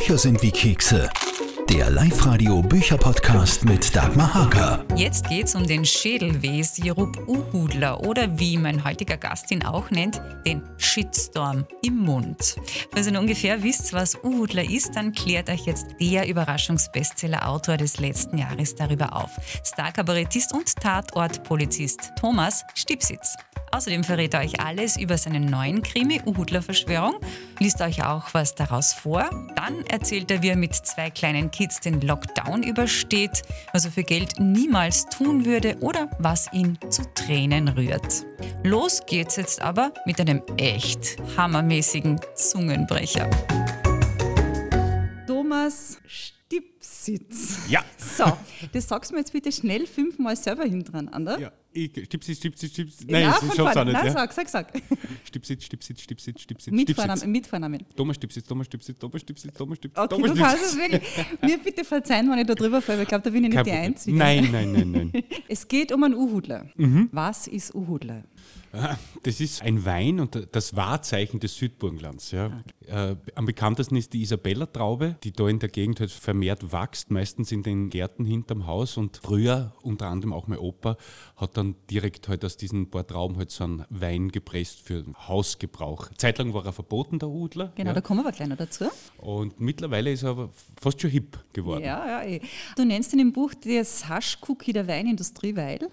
Bücher sind wie Kekse. Der Live-Radio Bücherpodcast mit Dagmar Haker. Jetzt geht's um den Schädelweh-Sirup Uhudler oder wie mein heutiger Gast ihn auch nennt, den Shitstorm im Mund. Falls ihr ungefähr wisst, was Uhudler ist, dann klärt euch jetzt der Überraschungsbestseller-Autor des letzten Jahres darüber auf. Star-Kabarettist und Tatortpolizist Thomas Stipsitz. Außerdem verrät er euch alles über seinen neuen Krimi Uhudler Verschwörung, liest euch auch was daraus vor. Dann erzählt er, wie er mit zwei kleinen Kids den Lockdown übersteht, was er für Geld niemals tun würde oder was ihn zu Tränen rührt. Los geht's jetzt aber mit einem echt hammermäßigen Zungenbrecher. Thomas Stipsitz. Ja. So, das sagst du mir jetzt bitte schnell fünfmal selber hintereinander. Ja, ich, Stipsitz, Stipsitz, Stipsitz. Nein, Nein, von ich schaff's auch nicht. Nein, ja. sag, sag, sag. Stipsitz, Stipsitz, Stipsitz, Stipsitz, Mit. Vornamen. Mit Vornamen. Thomas Stipsitz, Thomas Stipsitz, Thomas Stipsitz, Thomas Stipsitz, Okay, Thomas du kannst es wirklich. Mir bitte verzeihen, wenn ich da drüber falle, ich glaube, da bin ich nicht Kein die Problem. Einzige. Nein, nein, nein, nein. Es geht um einen Uhudler. Mhm. Was ist Uhudler? Das ist ein Wein und das Wahrzeichen des Südburgenlands. Ja. Äh, am bekanntesten ist die Isabella-Traube, die da in der Gegend halt vermehrt wächst, meistens in den Gärten hinterm Haus. Und früher, unter anderem auch mein Opa, hat dann direkt halt aus diesen paar Trauben halt so einen Wein gepresst für Hausgebrauch. Zeitlang war er verboten, der Udler. Genau, ja. da kommen wir gleich noch dazu. Und mittlerweile ist er aber fast schon hip geworden. Ja, ja. eh. Du nennst in dem Buch das Haschcookie der Weinindustrie, weil.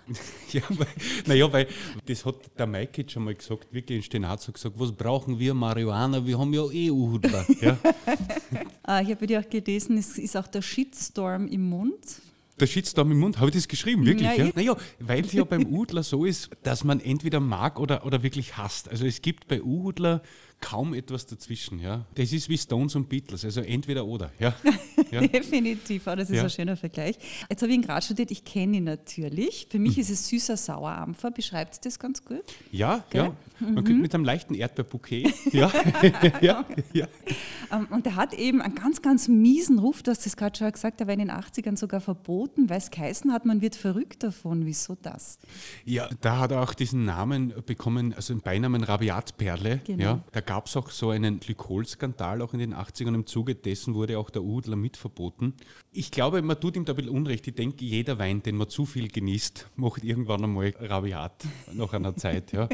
Ja, weil, naja, weil das hat der Maikic schon mal gesagt, wirklich in Stenaz hat gesagt, was brauchen wir Marihuana, wir haben ja eh Uhudler. Ja. Äh, ich habe bei dir auch gelesen, es ist auch der Shitstorm im Mund. Der Shitstorm im Mund, habe ich das geschrieben, wirklich? Ja, Ja, Naja, weil es ja beim Udler so ist, dass man entweder mag oder, oder wirklich hasst. Also es gibt bei Udler kaum etwas dazwischen. Ja. Das ist wie Stones und Beatles, also entweder oder. Ja. Ja. Definitiv, oh, das ist Ja. ein schöner Vergleich. Jetzt habe ich ihn gerade studiert, ich kenne ihn natürlich. Für mich ist es süßer Sauerampfer, beschreibt das ganz gut. Ja, Gell? ja. Man könnte mit einem leichten Erdbeerbouquet. Ja. ja, ja. Ähm, Und der hat eben einen ganz, ganz miesen Ruf, du hast das gerade schon gesagt, der war in den 80ern sogar verboten, weil es geheißen hat, man wird verrückt davon. Wieso das? Ja, da hat er auch diesen Namen bekommen, also den Beinamen Rabiatperle. Genau. Ja, da gab es auch so einen Glykolskandal auch in den 80ern. Im Zuge dessen wurde auch der Udler mitverboten. Ich glaube, man tut ihm da ein bisschen Unrecht. Ich denke, jeder Wein, den man zu viel genießt, macht irgendwann einmal Rabiat nach einer Zeit. Ja.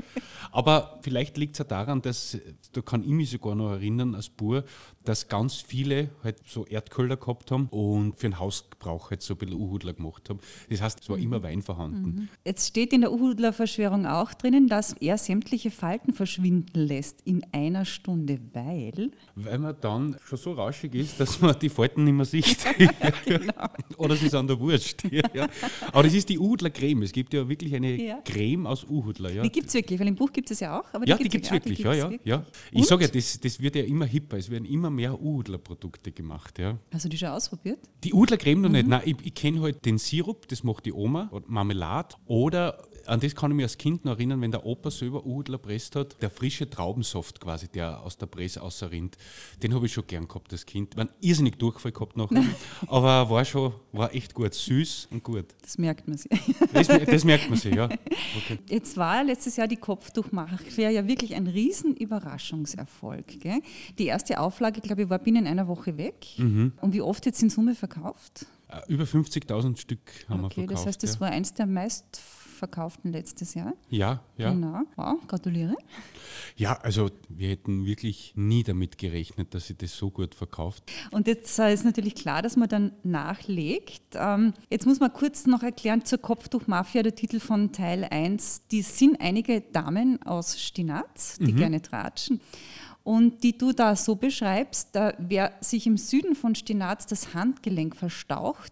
Aber vielleicht liegt es ja daran, dass, da kann ich mich sogar noch erinnern als Bur, dass ganz viele halt so Erdköller gehabt haben und für den Hausgebrauch halt so ein bisschen Uhudler gemacht haben. Das heißt, es war immer Wein vorhanden. Jetzt steht in der Uhudler-Verschwörung auch drinnen, dass er sämtliche Falten verschwinden lässt in einer Stunde, weil. Weil man dann schon so rauschig ist, dass man die Falten nicht mehr sieht. Oder es ist an der Wurst. Ja. Aber das ist die Uhudler Creme. Es gibt ja wirklich eine Ja. Creme aus Uhudler. Ja, Die gibt es wirklich, weil im Buch gibt es ja auch. Aber ja die gibt es wirklich. Ja, ja, ja. Ich sage ja, das, das wird ja immer hipper. Es werden immer mehr Uhudler-Produkte gemacht. Ja. Hast du die schon ausprobiert? Die Udler Creme noch Mhm. nicht. Nein, ich, ich kenne halt den Sirup, das macht die Oma, oder Marmelade. Oder an das kann ich mich als Kind noch erinnern, wenn der Opa selber Udler presst hat, der frische Traubensaft quasi, der aus der Presse außerrinnt, den habe ich schon gern gehabt als Kind. Man irrsinnig Durchfall gehabt nachher, aber war schon, war echt gut, süß und gut. Das merkt man sich. Das, das merkt man sich, ja. Okay. Jetzt war letztes Jahr die Kopftuchmacher ja wirklich ein riesen Überraschungserfolg. Gell? Die erste Auflage, glaube ich, war binnen einer Woche weg. Mhm. Und wie oft jetzt in Summe verkauft? Äh, Über 50.000 Stück haben Okay, wir verkauft. das heißt, das ja. war eins der meistverkauften letztes Jahr. ja, ja. Genau. Wow, gratuliere. Ja, also wir hätten wirklich nie damit gerechnet, dass sie das so gut verkauft. Und jetzt äh, ist natürlich klar, dass man dann nachlegt. Ähm, jetzt muss man kurz noch erklären zur Kopftuchmafia, der Titel von Teil 1. Die sind einige Damen aus Stinaz, die gerne tratschen. Und die du da so beschreibst, da, wer sich im Süden von Stinaz das Handgelenk verstaucht,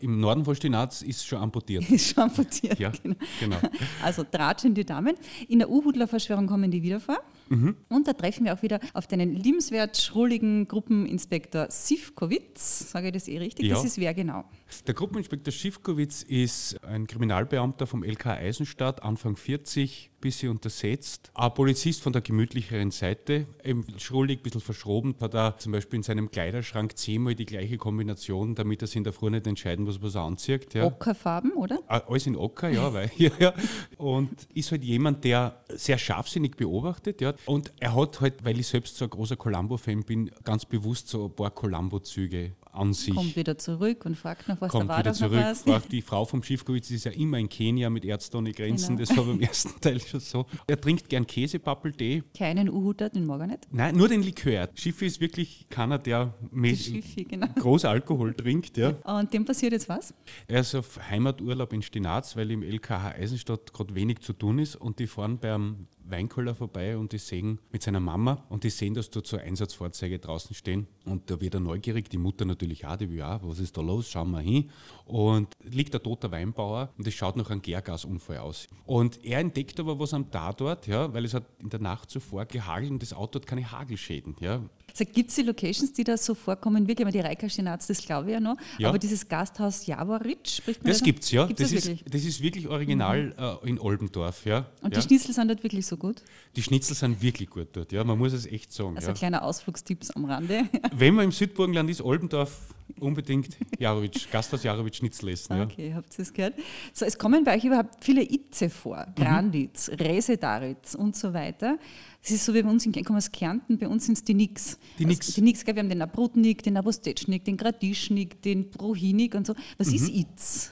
Im Norden von Stinaz ist schon amputiert. ist schon amputiert. Ja, Genau. genau. Also tratschende Damen. In der Uhudler-Verschwörung kommen die wieder vor. Mhm. Und da treffen wir auch wieder auf deinen liebenswert schrulligen Gruppeninspektor Sivkovic. Sage ich das eh richtig? Ja. Das ist wer genau? Der Gruppeninspektor Schiffkowitz ist ein Kriminalbeamter vom LK Eisenstadt, Anfang 40, bisschen untersetzt. Ein Polizist von der gemütlicheren Seite, eben schrullig, ein bisschen verschroben, hat er zum Beispiel in seinem Kleiderschrank zehnmal die gleiche Kombination, damit er sich in der Früh nicht entscheiden muss, was er anzieht. Ja. Ockerfarben, oder? Ah, Alles in Ocker, ja, weil, ja, ja. Und ist halt jemand, der sehr scharfsinnig beobachtet, ja. Und er hat halt, weil ich selbst so ein großer Columbo-Fan bin, ganz bewusst so ein paar Columbo-Züge an sich. Kommt wieder zurück und fragt nach was, Kommt da war wieder noch zurück. was. Fragt die Frau vom Schiffkowitz ist ja immer in Kenia mit Ärzte ohne Grenzen. Genau. Das war beim ersten Teil schon so. Er trinkt gern Käsepappeltee. Keinen Uhuter, den mag er nicht. Nein, nur den Likör. Schiffi ist wirklich keiner, der mit Schiffi, genau. groß Alkohol trinkt. Ja. Und dem passiert jetzt was? Er ist auf Heimaturlaub in Stinaz, weil im LKH Eisenstadt gerade wenig zu tun ist und die fahren beim Weinkeller vorbei und die sehen mit seiner Mama und die sehen, dass dort so Einsatzfahrzeuge draußen stehen und da wird er neugierig, die Mutter natürlich auch, die will auch, was ist da los, schauen wir hin und liegt ein toter Weinbauer und es schaut nach einem Gärgasunfall aus. Und er entdeckt aber was am Tatort, ja, weil es hat in der Nacht zuvor gehagelt und das Auto hat keine Hagelschäden, ja. Also, Gibt es die Locations, die da so vorkommen? Wirklich, die Reika-Stinaz, das glaube ich ja noch. Ja. Aber dieses Gasthaus Javoritsch, spricht man Das da? gibt's ja, Gibt's das, das ist, wirklich? Mhm. das ist wirklich original äh, in Oldendorf, ja. Und ja. die Schnitzel sind dort wirklich so gut? Die Schnitzel sind wirklich gut dort, ja, man muss es echt sagen. Also ja. kleiner Ausflugstipps am Rande. Wenn man im Südburgenland ist, Oldendorf, unbedingt Jarowitsch, Gasthaus Jarowitsch Schnitzel essen. Ja. Okay, habt ihr es gehört? So, es kommen bei euch überhaupt viele Itze vor. Mhm. Granditz, Resetaritz und so weiter. Es ist so wie bei uns in ich komme aus Kärnten, bei uns sind es die Nix. Die Nix. Also, die Nix, gell, wir haben den Abrutnik, den Abostetschnik, den Gradischnik, den Prohinik und so. Was Mhm. ist Itz?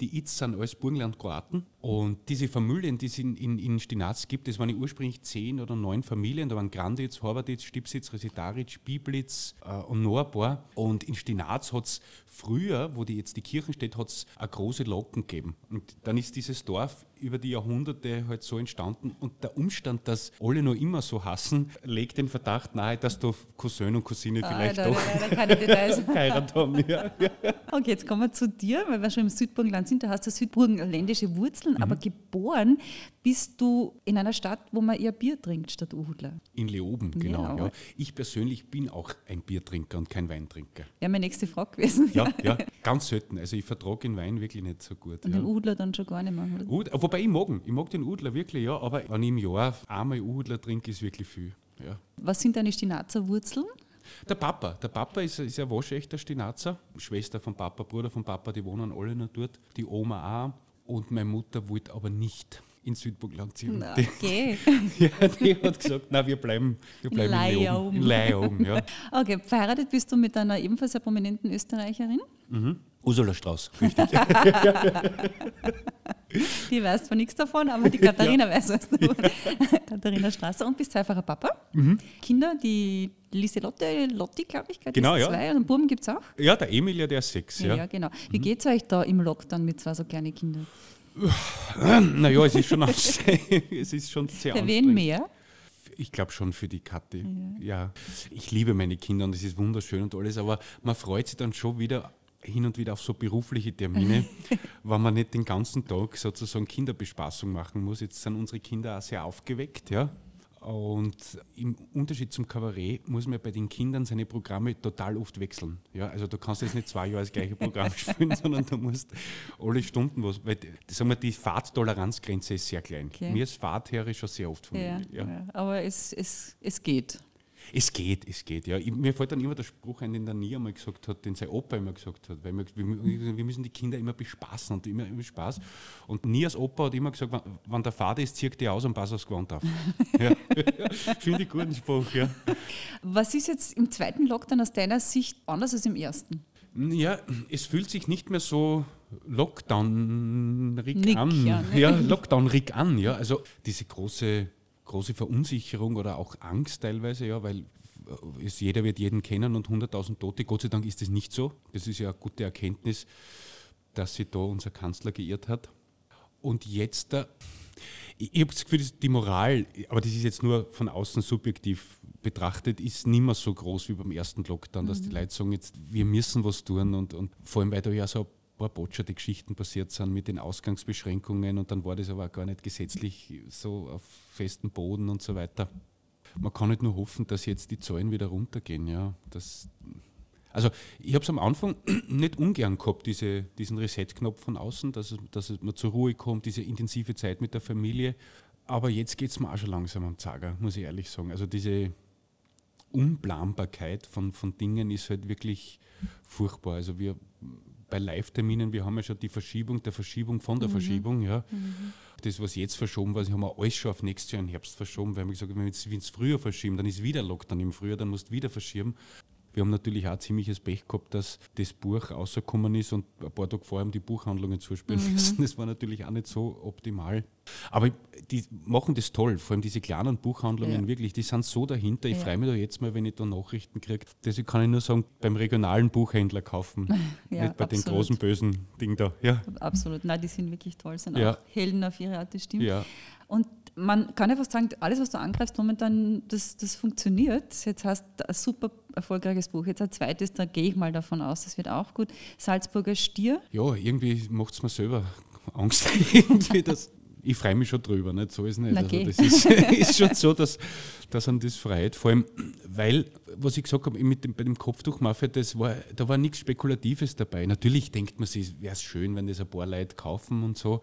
Die Itz sind alles Burgenland-Kroaten. Und diese Familien, die es in, in, in Stinaz gibt, das waren ursprünglich zehn oder neun Familien. Da waren Granditz, Horvatitz, Stipsitz, Resitaritz, Biblitz äh, und noch ein paar. Und in Stinaz hat es früher, wo die jetzt die Kirchen steht, hat es eine große Locken gegeben. Und dann ist dieses Dorf über die Jahrhunderte halt so entstanden. Und der Umstand, dass alle noch immer so hassen, legt den Verdacht nahe, dass da Cousin und Cousine vielleicht Ah, da, doch keine Details. geheiratet haben. Ja. Okay, jetzt kommen wir zu dir, weil wir schon im Südburgenland sind. Du hast ja südburgenländische Wurzeln, aber Mhm. geboren bist du in einer Stadt, wo man eher Bier trinkt statt Uhudler. In Leoben, genau. Ja. Ja. Ich persönlich bin auch ein Biertrinker und kein Weintrinker. Wäre meine nächste Frage gewesen. Ja, ja, ganz selten. Also ich vertrage den Wein wirklich nicht so gut. Und Ja. den Uhudler dann schon gar nicht mehr. Ud, wobei ich mag ihn. Ich mag den Udler wirklich, ja. Aber wenn ich im Jahr einmal Udler trinke, ist wirklich viel. Ja. Was sind deine Stinazer Wurzeln? Der Papa, der Papa ist, ist ein waschechter Stinazer. Schwester von Papa, Bruder von Papa, die wohnen alle noch dort. Die Oma auch. Und meine Mutter wollte aber nicht in Südburgland ziehen. Na, Die, Okay. ja, die hat gesagt, na wir bleiben, wir bleiben. Leoben. In Leoben, ja. Okay, verheiratet bist du mit einer ebenfalls sehr prominenten Österreicherin. Ursula Strauß, richtig. Die weiß zwar nichts davon, aber die Katharina weiß was davon. Katharina Strasser und bist zweifacher Papa. Kinder, die Lieselotte, Lotti, glaube ich, gell, die Genau, ja. zwei und einen Buben gibt es auch. Ja, der Emil, ja, der ist sechs. Ja, Ja. genau. Wie geht's euch da im Lockdown mit zwei so kleinen Kindern? Naja, es ist schon, es ist schon sehr Für wen mehr? Ich glaube schon für die Kathi. Ja. Ich liebe meine Kinder und es ist wunderschön und alles, aber man freut sich dann schon wieder hin und wieder auf so berufliche Termine, weil man nicht den ganzen Tag sozusagen Kinderbespaßung machen muss. Jetzt sind unsere Kinder auch sehr aufgeweckt, ja. Und im Unterschied zum Kabarett muss man bei den Kindern seine Programme total oft wechseln. Ja, also du kannst jetzt nicht zwei Jahre das gleiche Programm spielen, sondern du musst alle Stunden was. Weil, sagen wir, die Fahrttoleranzgrenze ist sehr klein. Okay. Mir ist Fahrtherre schon sehr oft von Ja, mir. Ja. ja. aber es, es, es geht. Es geht, es geht, ja. Ich, mir fällt dann immer der Spruch ein, den der Nie einmal gesagt hat, den sein Opa immer gesagt hat, weil wir, wir, müssen die Kinder immer bespaßen und immer, immer Spaß. Und Nie als Opa hat immer gesagt, wenn, der Vater ist, zieht die aus und pass aufs Gewand auf. ja. Finde ich guten Spruch, ja. Was ist jetzt im zweiten Lockdown aus deiner Sicht anders als im ersten? Ja, es fühlt sich nicht mehr so Lockdown-rig Nick, an. ja, ne? Ja, Lockdown-rig an, ja. Also diese große, große Verunsicherung oder auch Angst teilweise, ja, weil äh, es, jeder wird jeden kennen und 100.000 Tote. Gott sei Dank ist das nicht so. Das ist ja eine gute Erkenntnis, dass sich da unser Kanzler geirrt hat. Und jetzt, äh, ich, ich habe das Gefühl, die Moral, aber das ist jetzt nur von außen subjektiv betrachtet, ist nicht mehr so groß wie beim ersten Lockdown, dass die Leute sagen, jetzt, wir müssen was tun und, und vor allem, weil da ja so paar botscherte Geschichten passiert sind mit den Ausgangsbeschränkungen und dann war das aber auch gar nicht gesetzlich so auf festem Boden und so weiter. Man kann nicht nur hoffen, dass jetzt die Zahlen wieder runtergehen, ja. Das, Also ich habe es am Anfang nicht ungern gehabt, diese, diesen Reset-Knopf von außen, dass, dass man zur Ruhe kommt, diese intensive Zeit mit der Familie. Aber jetzt geht es mir auch schon langsam am Zager, muss ich ehrlich sagen. Also diese Unplanbarkeit von, von Dingen ist halt wirklich furchtbar. Also wir bei Live-Terminen, wir haben ja schon die Verschiebung der Verschiebung von der mhm. Verschiebung, ja. Mhm. Das, was jetzt verschoben war, haben wir alles schon auf nächstes Jahr im Herbst verschoben, weil wir gesagt haben, wenn wir es früher verschieben, dann ist wieder Lockdown im Frühjahr, dann musst du wieder verschieben. Wir haben natürlich auch ziemliches Pech gehabt, dass das Buch rausgekommen ist und ein paar Tage vorher haben die Buchhandlungen zuspielen mhm. müssen. Das war natürlich auch nicht so optimal. Aber die machen das toll, vor allem diese kleinen Buchhandlungen, ja. wirklich, die sind so dahinter. Ich ja. freue mich da jetzt mal, wenn ich da Nachrichten kriege. Deswegen kann ich nur sagen, beim regionalen Buchhändler kaufen, ja, nicht bei absolut. den großen bösen Ding da. Ja. Absolut, nein, die sind wirklich toll, sind auch Helden auf ihre Art, das stimmt. Und man kann einfach sagen, alles, was du angreifst momentan, das, das funktioniert. Jetzt hast du ein super erfolgreiches Buch. Jetzt ein zweites, da gehe ich mal davon aus, das wird auch gut. Salzburger Stier. Ja, irgendwie macht es mir selber Angst. irgendwie das, ich freue mich schon drüber, nicht? so ist es nicht. Also das ist, ist, schon so, dass, dass an das freut. Vor allem, weil, was ich gesagt habe, mit dem, bei dem Kopftuchmafia, das war, da war nichts Spekulatives dabei. Natürlich denkt man sich, wäre es schön, wenn das ein paar Leute kaufen und so.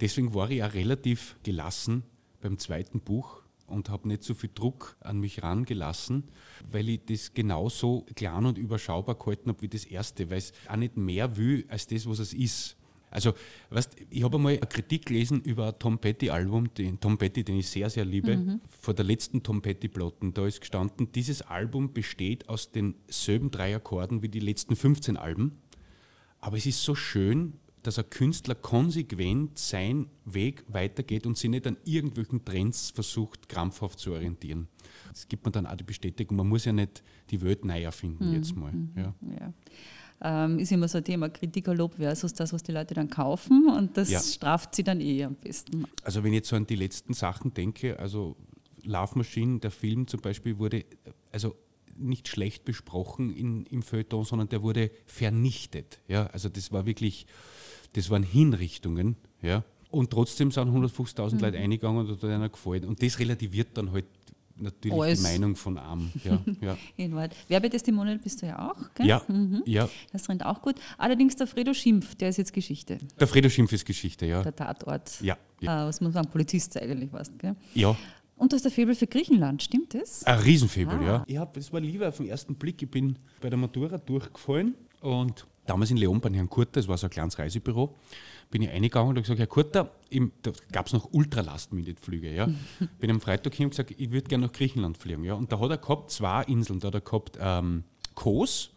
Deswegen war ich auch relativ gelassen beim zweiten Buch und habe nicht so viel Druck an mich rangelassen, weil ich das genauso klein und überschaubar gehalten habe wie das erste, weil es auch nicht mehr will als das, was es ist. Also, weißt, ich habe einmal eine Kritik gelesen über ein Tom Petty-Album, den Tom Petty, den ich sehr, sehr liebe, mhm. vor der letzten Tom Petty-Platten. Da ist gestanden, dieses Album besteht aus denselben drei Akkorden wie die letzten 15 Alben. Aber es ist so schön, dass ein Künstler konsequent seinen Weg weitergeht und sich nicht an irgendwelchen Trends versucht, krampfhaft zu orientieren. Das gibt man dann auch die Bestätigung. Man muss ja nicht die Welt neu erfinden mhm. jetzt mal. Mhm. Ja. ja. Ähm, ist immer so ein Thema Kritikerlob versus das, was die Leute dann kaufen und das ja. straft sie dann eh am besten. Also wenn ich jetzt so an die letzten Sachen denke, also Love Machine, der Film zum Beispiel wurde, also nicht schlecht besprochen in, im Feuilleton, sondern der wurde vernichtet. Ja, also das war wirklich, das waren Hinrichtungen. Ja, und trotzdem sind 150.000 mhm. Leute eingegangen und hat einer gefallen. Und das relativiert dann halt natürlich Alles. die Meinung von Arm. Ja, ja. In Wahrheit. Werbetestimonial bist du ja auch, gell? Ja, mhm. ja. Das rennt auch gut. Allerdings der Fredo Schimpf, der ist jetzt Geschichte. Der Fredo Schimpf ist Geschichte, ja. Der Tatort. Ja. ja. Äh, was muss man sagen, Polizist eigentlich warst, gell? Ja. Und du hast ein Faible für Griechenland, stimmt das? Ein Riesenfaible, ah. ja. Ich hab, das war lieber auf den ersten Blick. Ich bin bei der Matura durchgefallen und damals in Leon bei Herrn Kurter, das war so ein kleines Reisebüro, bin ich eingegangen und habe gesagt, Herr Kurter, im, da gab es noch Ultra-Last-Minute-Flüge. Ja. bin am Freitag hin und gesagt, ich würde gerne nach Griechenland fliegen. Ja. Und da hat er gehabt zwei Inseln, da hat er gehabt ähm, Kos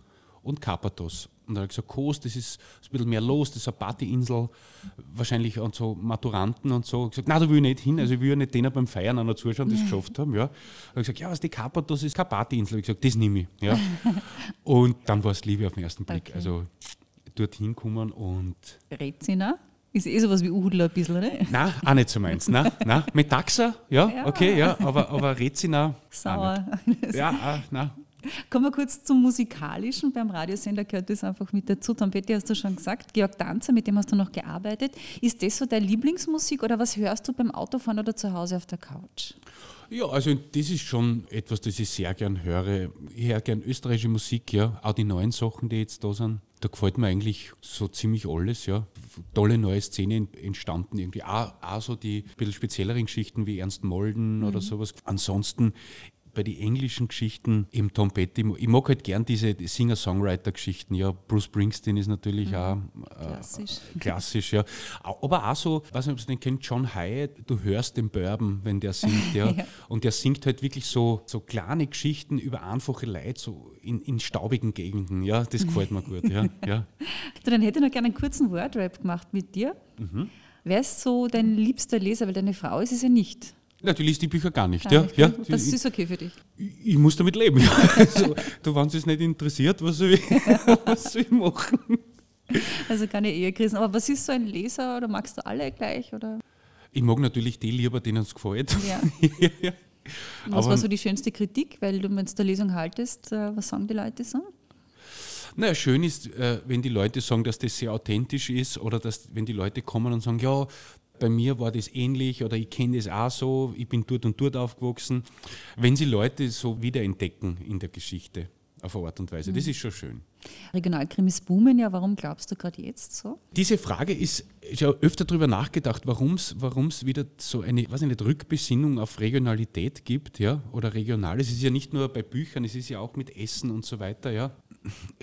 und Karpathos. Und da habe ich gesagt, Kos, das ist, ein bisschen mehr los, das ist eine Partyinsel, wahrscheinlich und so Maturanten und so. Ich gesagt, nein, da will ich nicht hin, also ich will ja nicht denen beim Feiern einer zuschauen, die es geschafft haben. Ja. Da habe ich gesagt, ja, was die Karpathos ist keine Partyinsel. Ich gesagt, das nehme ich. Ja. und dann war es Liebe auf den ersten Blick. Okay. Also dorthin kommen und. Rezina? Ist eh sowas wie Uhudler ein bisschen, oder? Nein, auch nicht so meins. Nein, nein. Metaxa, ja, ja, okay, ja, aber, aber Rezina. Sauer. Ja, ah, nein. Kommen wir kurz zum Musikalischen. Beim Radiosender gehört das einfach mit dazu. Tom Petty hast du schon gesagt. Georg Danzer, mit dem hast du noch gearbeitet. Ist das so deine Lieblingsmusik oder was hörst du beim Autofahren oder zu Hause auf der Couch? Ja, also das ist schon etwas, das ich sehr gern höre. Ich höre gern österreichische Musik, ja. Auch die neuen Sachen, die jetzt da sind. Da gefällt mir eigentlich so ziemlich alles, ja. Tolle neue Szenen entstanden irgendwie. Auch, auch so die bisschen spezielleren Geschichten wie Ernst Molden mhm. oder sowas. Ansonsten bei den englischen Geschichten im Tom Petty, ich mag halt gern diese Singer-Songwriter-Geschichten. Ja, Bruce Springsteen ist natürlich mhm. auch äh, klassisch. klassisch, ja. Aber auch so, weiß nicht, ob du den kennt, John Hyatt, du hörst den Bourbon, wenn der singt, ja. ja. Und der singt halt wirklich so, so kleine Geschichten über einfache Leute, so in, in staubigen Gegenden. Ja, das gefällt mir gut, ja. ja. Du, dann hätte ich noch gerne einen kurzen Wordrap gemacht mit dir. Mhm. Wer ist so dein liebster Leser? Weil deine Frau ist es ja nicht. Ja, die liest die Bücher gar nicht. Gar ja, nicht. Ja, das ist okay für dich. Ich, ich muss damit leben. Also, du, wenn es nicht interessiert, was soll, ich, was soll ich machen? Also keine Ehekrisen. Aber was ist so ein Leser oder magst du alle gleich? Oder? Ich mag natürlich die lieber, denen es gefällt. Ja. ja. Was Aber, war so die schönste Kritik? Weil du, wenn du der Lesung haltest, äh, was sagen die Leute so? Naja, schön ist, äh, wenn die Leute sagen, dass das sehr authentisch ist oder dass, wenn die Leute kommen und sagen, ja, bei mir war das ähnlich oder ich kenne das auch so, ich bin dort und dort aufgewachsen. Wenn sie Leute so wiederentdecken in der Geschichte. auf eine Art und Weise. Das ist schon schön. Regionalkrimis boomen ja. Warum glaubst du gerade jetzt so? Diese Frage ist, ich habe öfter darüber nachgedacht, warum es wieder so eine, was nicht, Rückbesinnung auf Regionalität gibt, ja, oder Regionales. Es ist ja nicht nur bei Büchern, es ist ja auch mit Essen und so weiter, ja.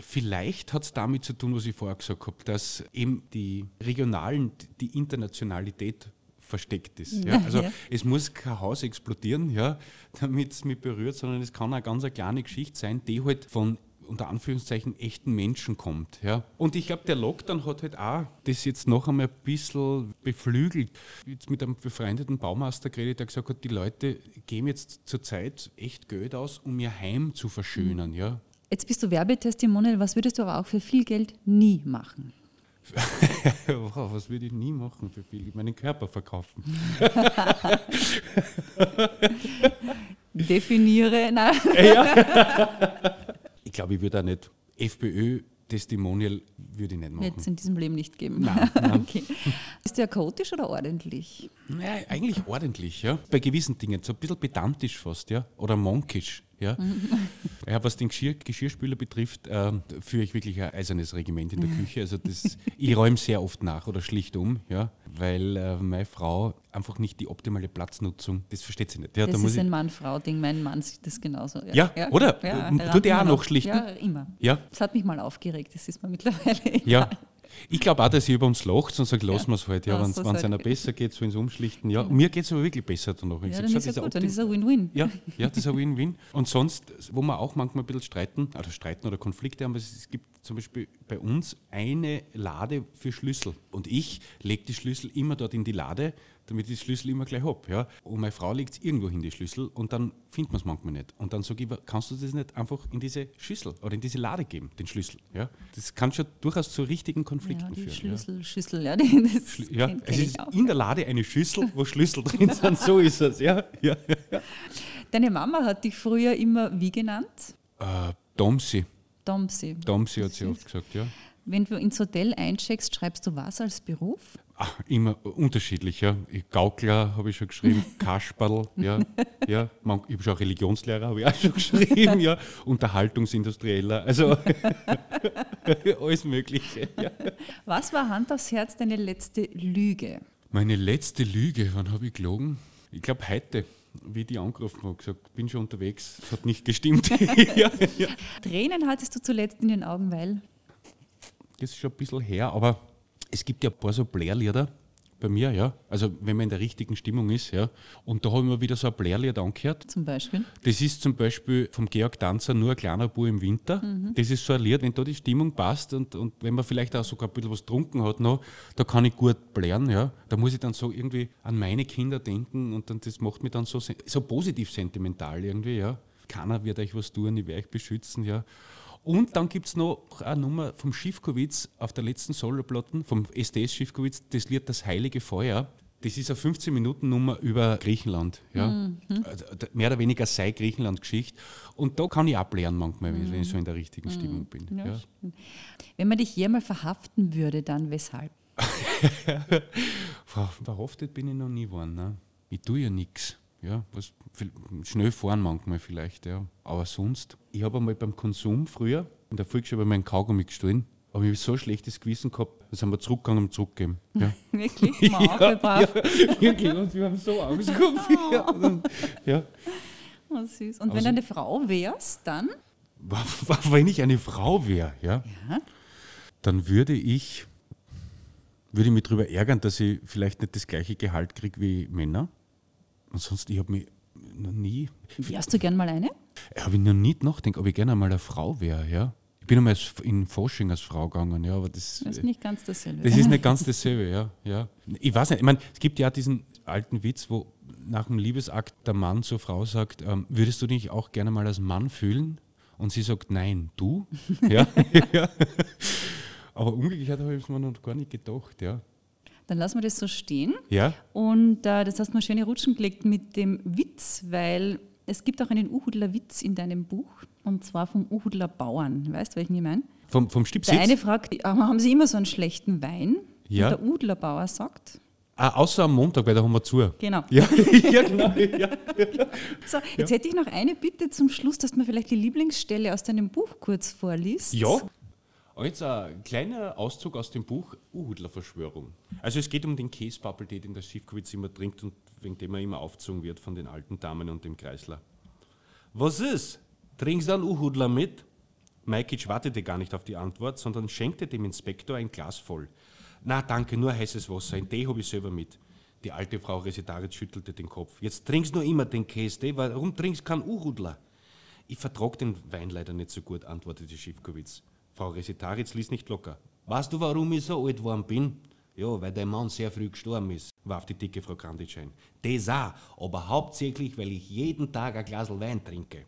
Vielleicht hat es damit zu tun, was ich vorher gesagt habe, dass eben die Regionalen, die Internationalität versteckt ist. Ja? Also ja. es muss kein Haus explodieren, ja, damit es mich berührt, sondern es kann eine ganz eine kleine Geschichte sein, die halt von unter Anführungszeichen echten Menschen kommt. Ja. Und ich glaube, der Lockdown hat halt auch das jetzt noch einmal ein bisschen beflügelt. Jetzt mit einem befreundeten Baumeister geredet, der gesagt hat, die Leute geben jetzt zurzeit echt Geld aus, um ihr Heim zu verschönern. Mhm. Ja. Jetzt bist du Werbetestimonial, was würdest du aber auch für viel Geld nie machen? wow, was würde ich nie machen für viel? Meinen Körper verkaufen. Definiere. Nein. Ja. ich glaube, ich würde auch nicht FPÖ Testimonial würde ich nicht machen. Jetzt in diesem Leben nicht geben. Nein, nein. okay. Ist der chaotisch oder ordentlich? Naja, eigentlich ordentlich, ja. Bei gewissen Dingen, so ein bisschen pedantisch fast, ja. Oder monkisch. Ja. ja, was den Geschirr, Geschirrspüler betrifft, äh, führe ich wirklich ein eisernes Regiment in der Küche. Also das, ich räume sehr oft nach oder schlicht um, ja, weil äh, meine Frau einfach nicht die optimale Platznutzung, das versteht sie nicht. Ja, das da ist ein Mann-Frau-Ding, mein Mann sieht das genauso. Ja, ja oder? Ja, Tut er auch noch schlichten? Ja, immer. Ja. Das hat mich mal aufgeregt, das ist mir mittlerweile egal. Ja, ich glaube auch, dass sie über uns lacht und sagt, lassen wir es halt. Ja, wenn es einer besser geht, so ins Umschlichten. Ja, mir geht es aber wirklich besser danach. Ja, dann ist ja gut, dann ist es ein Win-Win. Ja, ja, das ist ein Win-Win. Und sonst, wo wir auch manchmal ein bisschen streiten, oder streiten oder Konflikte haben, es gibt zum Beispiel bei uns eine Lade für Schlüssel. Und ich lege die Schlüssel immer dort in die Lade, damit ich die Schlüssel immer gleich habe. Ja? Und meine Frau legt es irgendwo hin, die Schlüssel, und dann findet man es manchmal nicht. Und dann sage ich, kannst du das nicht einfach in diese Schüssel oder in diese Lade geben, den Schlüssel? Ja? Das kann schon durchaus zu richtigen Konflikten ja, die führen. Schlüssel, ja. Schüssel, ja. Das Schl ja, kenn, kenn es ist in der Lade eine Schüssel, wo Schlüssel drin sind, so ist es. Ja, ja, ja. Deine Mama hat dich früher immer wie genannt? Äh, Domsi. Domsi. Domsi hat sie oft gesagt, ja. Wenn du ins Hotel eincheckst, schreibst du was als Beruf? Ach, immer unterschiedlich, ja. Gaukler habe ich schon geschrieben, Kasperl, ja. ja. Man, ich habe schon Religionslehrer, habe ich auch schon geschrieben, ja. Unterhaltungsindustrieller, also alles Mögliche. Ja. Was war Hand aufs Herz deine letzte Lüge? Meine letzte Lüge, wann habe ich gelogen? Ich glaube heute wie die angerufen habe, gesagt, bin schon unterwegs, es hat nicht gestimmt. ja, ja. Tränen hattest du zuletzt in den Augen, weil? Das ist schon ein bisschen her, aber es gibt ja ein paar so Blair-Lieder bei mir, ja. Also wenn man in der richtigen Stimmung ist, ja. Und da habe ich mir wieder so ein Blair-Lied angehört. Zum Beispiel? Das ist zum Beispiel vom Georg Danzer Nur ein kleiner Bub im Winter. Mhm. Das ist so ein Lied, wenn da die Stimmung passt und, und wenn man vielleicht auch sogar ein bisschen was getrunken hat noch, da kann ich gut blären, ja. Da muss ich dann so irgendwie an meine Kinder denken und dann, das macht mich dann so, so positiv sentimental irgendwie, ja. Keiner wird euch was tun, ich werde euch beschützen, ja. Und dann gibt es noch eine Nummer vom Schiffkowitz auf der letzten Soloplatten, vom SDS Schiffkowitz, das Lied Das Heilige Feuer. Das ist eine 15-Minuten-Nummer über Griechenland. Ja? Mhm. Also, mehr oder weniger sei Griechenland-Geschichte. Und da kann ich ablehren manchmal, mhm. wenn ich so in der richtigen mhm. Stimmung bin. Ja, ja. Wenn man dich hier mal verhaften würde, dann weshalb? Verhaftet bin ich noch nie geworden. Ne? Ich tue ja nichts. Ja, was, schnell fahren manchmal vielleicht, ja. Aber sonst, ich habe einmal beim Konsum früher in der Volksschule meinen Kaugummi gestohlen. Aber ich habe so schlechtes Gewissen gehabt, da sind wir zurückgegangen und zurückgegeben. Ja. wirklich? ja, ja, wirklich. Und wir haben so Angst gehabt. ja. ja. Oh, süß. Und wenn du eine Frau wärst, dann? Wenn ich eine Frau wäre, ja, ja, dann würde ich, würde ich mich darüber ärgern, dass ich vielleicht nicht das gleiche Gehalt kriege wie Männer. Ansonsten, ich habe mich noch nie. Wärst du gern mal eine? Habe ich noch nie nachgedacht, ob ich gerne mal eine Frau wäre, ja. Ich bin einmal in Forschung als Frau gegangen, ja, aber das, das ist nicht ganz dasselbe. Das ist nicht ganz dasselbe, ja, ja. Ich weiß nicht, ich meine, es gibt ja diesen alten Witz, wo nach dem Liebesakt der Mann zur Frau sagt, ähm, würdest du dich auch gerne mal als Mann fühlen? Und sie sagt, nein, du? ja, ja. Aber umgekehrt habe ich es mir noch gar nicht gedacht, ja. Dann lassen wir das so stehen. Ja. Und äh, das hast du mal schöne Rutschen gelegt mit dem Witz, weil es gibt auch einen Uhudler Witz in deinem Buch. Und zwar vom Uhudler Bauern. Weißt du, welchen ich meine? Vom, vom Stipsitz? Der eine fragt, haben Sie immer so einen schlechten Wein? Ja. Und der Udler Bauer sagt, Ah, außer am Montag, weil da haben wir zu. Genau. Ja, ja genau. Ja. So, jetzt hätte ich noch eine Bitte zum Schluss, dass man vielleicht die Lieblingsstelle aus deinem Buch kurz vorliest. ja. Jetzt ein kleiner Auszug aus dem Buch Uhudler-Verschwörung. Also es geht um den Käsepappeltee, den der Schiffkowitz immer trinkt und wegen dem er immer aufgezogen wird von den alten Damen und dem Kreisler. Was ist? Trinkst du einen Uhudler mit? Majkic wartete gar nicht auf die Antwort, sondern schenkte dem Inspektor ein Glas voll. Na, danke, nur heißes Wasser. Ein Tee habe ich selber mit. Die alte Frau Resitaritz schüttelte den Kopf. Jetzt trinkst nur immer den Käse, warum trinkst keinen Uhudler? Ich vertrag den Wein leider nicht so gut, antwortete Schiffkowitz. Frau Resitaritz ließ nicht locker. Weißt du, warum ich so alt geworden bin? Ja, weil dein Mann sehr früh gestorben ist, warf die dicke Frau Granditsch ein. Das auch, aber hauptsächlich, weil ich jeden Tag ein Glas Wein trinke.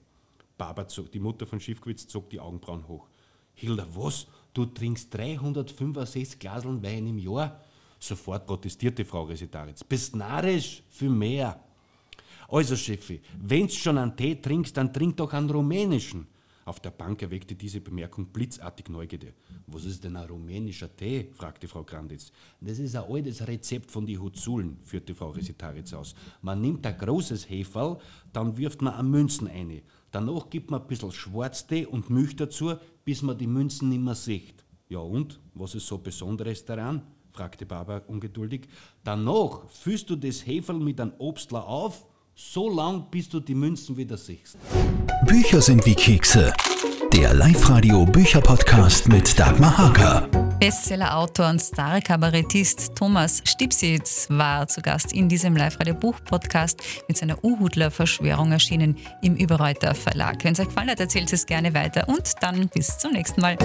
Barbara, zog, die Mutter von Schiffkowitz, zog die Augenbrauen hoch. Hilda, was? Du trinkst 365 Glaseln Wein im Jahr? Sofort protestierte Frau Resitaritz. Bist narrisch? Viel mehr. Also, Chefi, wenn's schon einen Tee trinkst, dann trink doch einen rumänischen. Auf der Bank erweckte diese Bemerkung blitzartig Neugierde. Was ist denn ein rumänischer Tee? fragte Frau Granditz. Das ist ein altes Rezept von die Huzulen, führte Frau Resitaritz aus. Man nimmt ein großes Heferl, dann wirft man eine Münzen ein. Danach gibt man ein bisschen Schwarztee und Milch dazu, bis man die Münzen nimmer sieht. Ja und? Was ist so Besonderes daran? fragte Barbara ungeduldig. Danach füllst du das Heferl mit einem Obstler auf, so lang, bis du die Münzen wieder siehst. Bücher sind wie Kekse. Der Live-Radio Bücherpodcast mit Dagmar Hager. Bestseller-Autor und Star-Kabarettist Thomas Stipsitz war zu Gast in diesem Live-Radio-Buch-Podcast mit seiner Uhudler-Verschwörung erschienen im Überreuter Verlag. Wenn es euch gefallen hat, erzählt es gerne weiter und dann bis zum nächsten Mal.